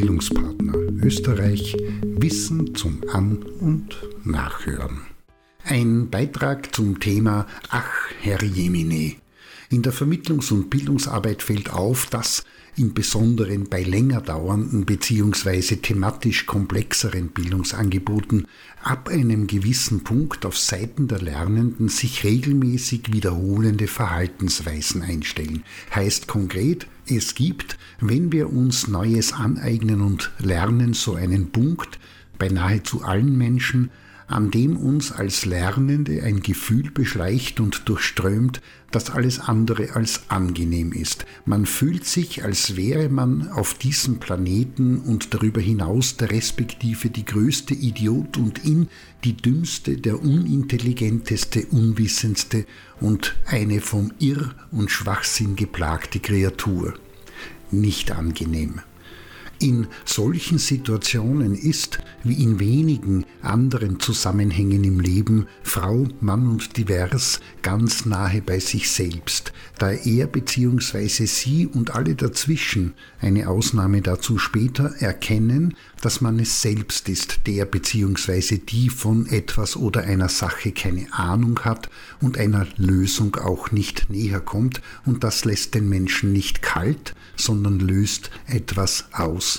Bildungspartner Österreich Wissen zum An- und Nachhören. Ein Beitrag zum Thema Ach, Herr Jemine. In der Vermittlungs- und Bildungsarbeit fällt auf, dass im Besonderen bei länger dauernden bzw. thematisch komplexeren Bildungsangeboten ab einem gewissen Punkt auf Seiten der Lernenden sich regelmäßig wiederholende Verhaltensweisen einstellen. Heißt konkret, es gibt, wenn wir uns Neues aneignen und lernen, so einen Punkt bei nahezu allen Menschen, an dem uns als Lernende ein Gefühl beschleicht und durchströmt, das alles andere als angenehm ist. Man fühlt sich, als wäre man auf diesem Planeten und darüber hinaus der respektive die größte Idiot und in die dümmste, der unintelligenteste, unwissendste und eine vom Irr und Schwachsinn geplagte Kreatur. Nicht angenehm. In solchen Situationen ist, wie in wenigen anderen Zusammenhängen im Leben, Frau, Mann und divers ganz nahe bei sich selbst, da er bzw. sie und alle dazwischen, eine Ausnahme dazu später, erkennen, dass man es selbst ist, der bzw. die von etwas oder einer Sache keine Ahnung hat und einer Lösung auch nicht näher kommt, und das lässt den Menschen nicht kalt, sondern löst etwas aus.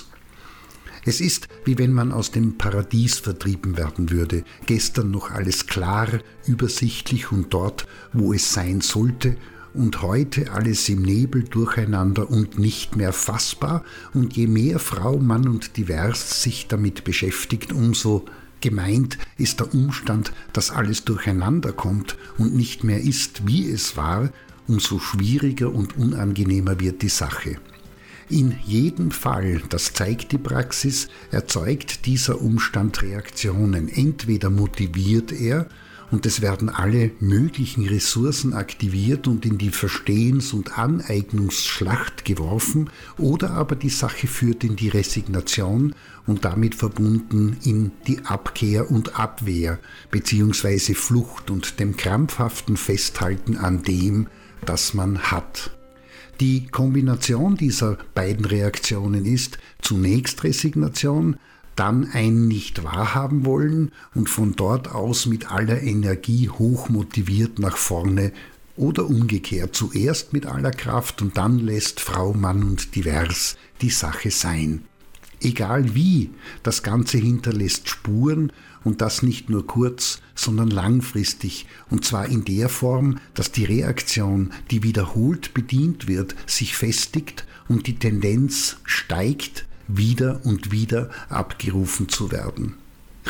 Es ist, wie wenn man aus dem Paradies vertrieben werden würde, gestern noch alles klar, übersichtlich und dort, wo es sein sollte, und heute alles im Nebel durcheinander und nicht mehr fassbar, und je mehr Frau, Mann und divers sich damit beschäftigt, umso gemeint ist der Umstand, dass alles durcheinander kommt und nicht mehr ist, wie es war, umso schwieriger und unangenehmer wird die Sache. In jedem Fall, das zeigt die Praxis, erzeugt dieser Umstand Reaktionen. Entweder motiviert er, und es werden alle möglichen Ressourcen aktiviert und in die Verstehens- und Aneignungsschlacht geworfen, oder aber die Sache führt in die Resignation und damit verbunden in die Abkehr und Abwehr bzw. Flucht und dem krampfhaften Festhalten an dem, das man hat. Die Kombination dieser beiden Reaktionen ist zunächst Resignation, dann ein nicht wahrhaben wollen und von dort aus mit aller Energie hochmotiviert nach vorne oder umgekehrt zuerst mit aller Kraft und dann lässt Frau, Mann und divers die Sache sein. Egal wie, das Ganze hinterlässt Spuren und das nicht nur kurz, sondern langfristig, und zwar in der Form, dass die Reaktion, die wiederholt bedient wird, sich festigt und die Tendenz steigt, wieder und wieder abgerufen zu werden.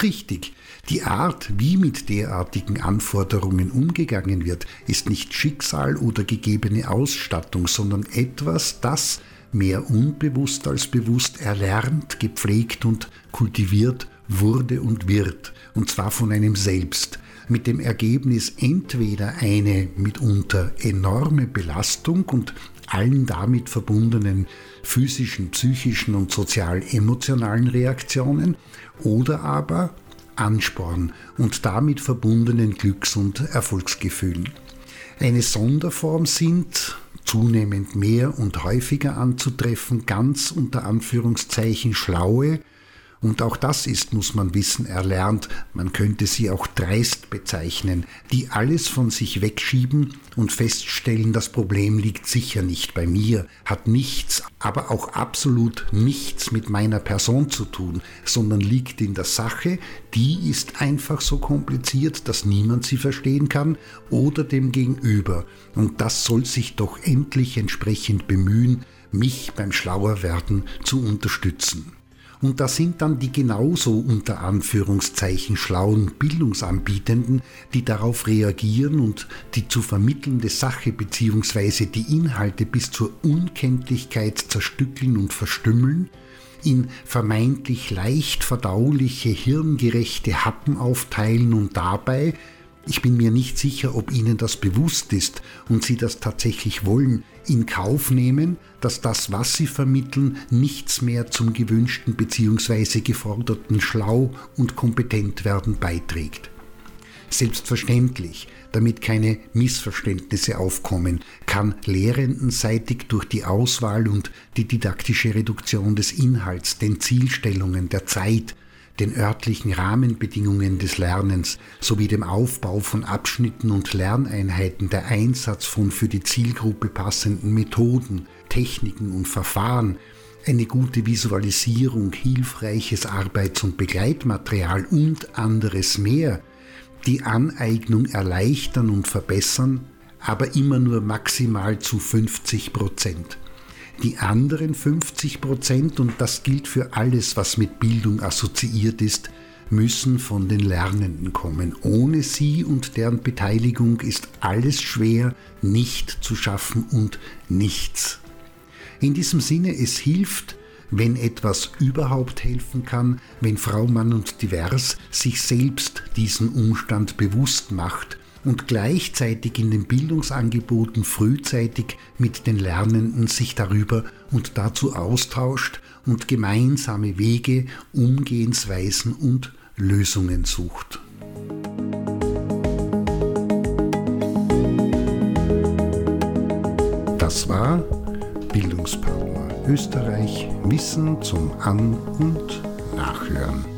Richtig, die Art, wie mit derartigen Anforderungen umgegangen wird, ist nicht Schicksal oder gegebene Ausstattung, sondern etwas, das mehr unbewusst als bewusst erlernt, gepflegt und kultiviert wurde und wird, und zwar von einem selbst, mit dem Ergebnis entweder eine mitunter enorme Belastung und allen damit verbundenen physischen, psychischen und sozial-emotionalen Reaktionen oder aber Ansporn und damit verbundenen Glücks- und Erfolgsgefühlen. Eine Sonderform sind zunehmend mehr und häufiger anzutreffen, ganz unter Anführungszeichen schlaue, und auch das ist, muss man wissen, erlernt, man könnte sie auch dreist bezeichnen, die alles von sich wegschieben und feststellen, das Problem liegt sicher nicht bei mir, hat nichts, aber auch absolut nichts mit meiner Person zu tun, sondern liegt in der Sache, die ist einfach so kompliziert, dass niemand sie verstehen kann oder dem Gegenüber. Und das soll sich doch endlich entsprechend bemühen, mich beim Schlauerwerden zu unterstützen. Und da sind dann die genauso unter Anführungszeichen schlauen Bildungsanbietenden, die darauf reagieren und die zu vermittelnde Sache bzw. die Inhalte bis zur Unkenntlichkeit zerstückeln und verstümmeln, in vermeintlich leicht verdauliche, hirngerechte Happen aufteilen und dabei ich bin mir nicht sicher, ob Ihnen das bewusst ist und Sie das tatsächlich wollen, in Kauf nehmen, dass das, was Sie vermitteln, nichts mehr zum gewünschten bzw. geforderten Schlau und kompetent werden beiträgt. Selbstverständlich, damit keine Missverständnisse aufkommen, kann lehrendenseitig durch die Auswahl und die didaktische Reduktion des Inhalts, den Zielstellungen, der Zeit, den örtlichen Rahmenbedingungen des Lernens sowie dem Aufbau von Abschnitten und Lerneinheiten der Einsatz von für die Zielgruppe passenden Methoden, Techniken und Verfahren, eine gute Visualisierung, hilfreiches Arbeits- und Begleitmaterial und anderes mehr die Aneignung erleichtern und verbessern, aber immer nur maximal zu 50 Prozent. Die anderen 50 Prozent, und das gilt für alles, was mit Bildung assoziiert ist, müssen von den Lernenden kommen. Ohne sie und deren Beteiligung ist alles schwer, nicht zu schaffen und nichts. In diesem Sinne, es hilft, wenn etwas überhaupt helfen kann, wenn Frau, Mann und Divers sich selbst diesen Umstand bewusst macht und gleichzeitig in den Bildungsangeboten frühzeitig mit den Lernenden sich darüber und dazu austauscht und gemeinsame Wege, Umgehensweisen und Lösungen sucht. Das war Bildungspartner Österreich Wissen zum An- und Nachhören.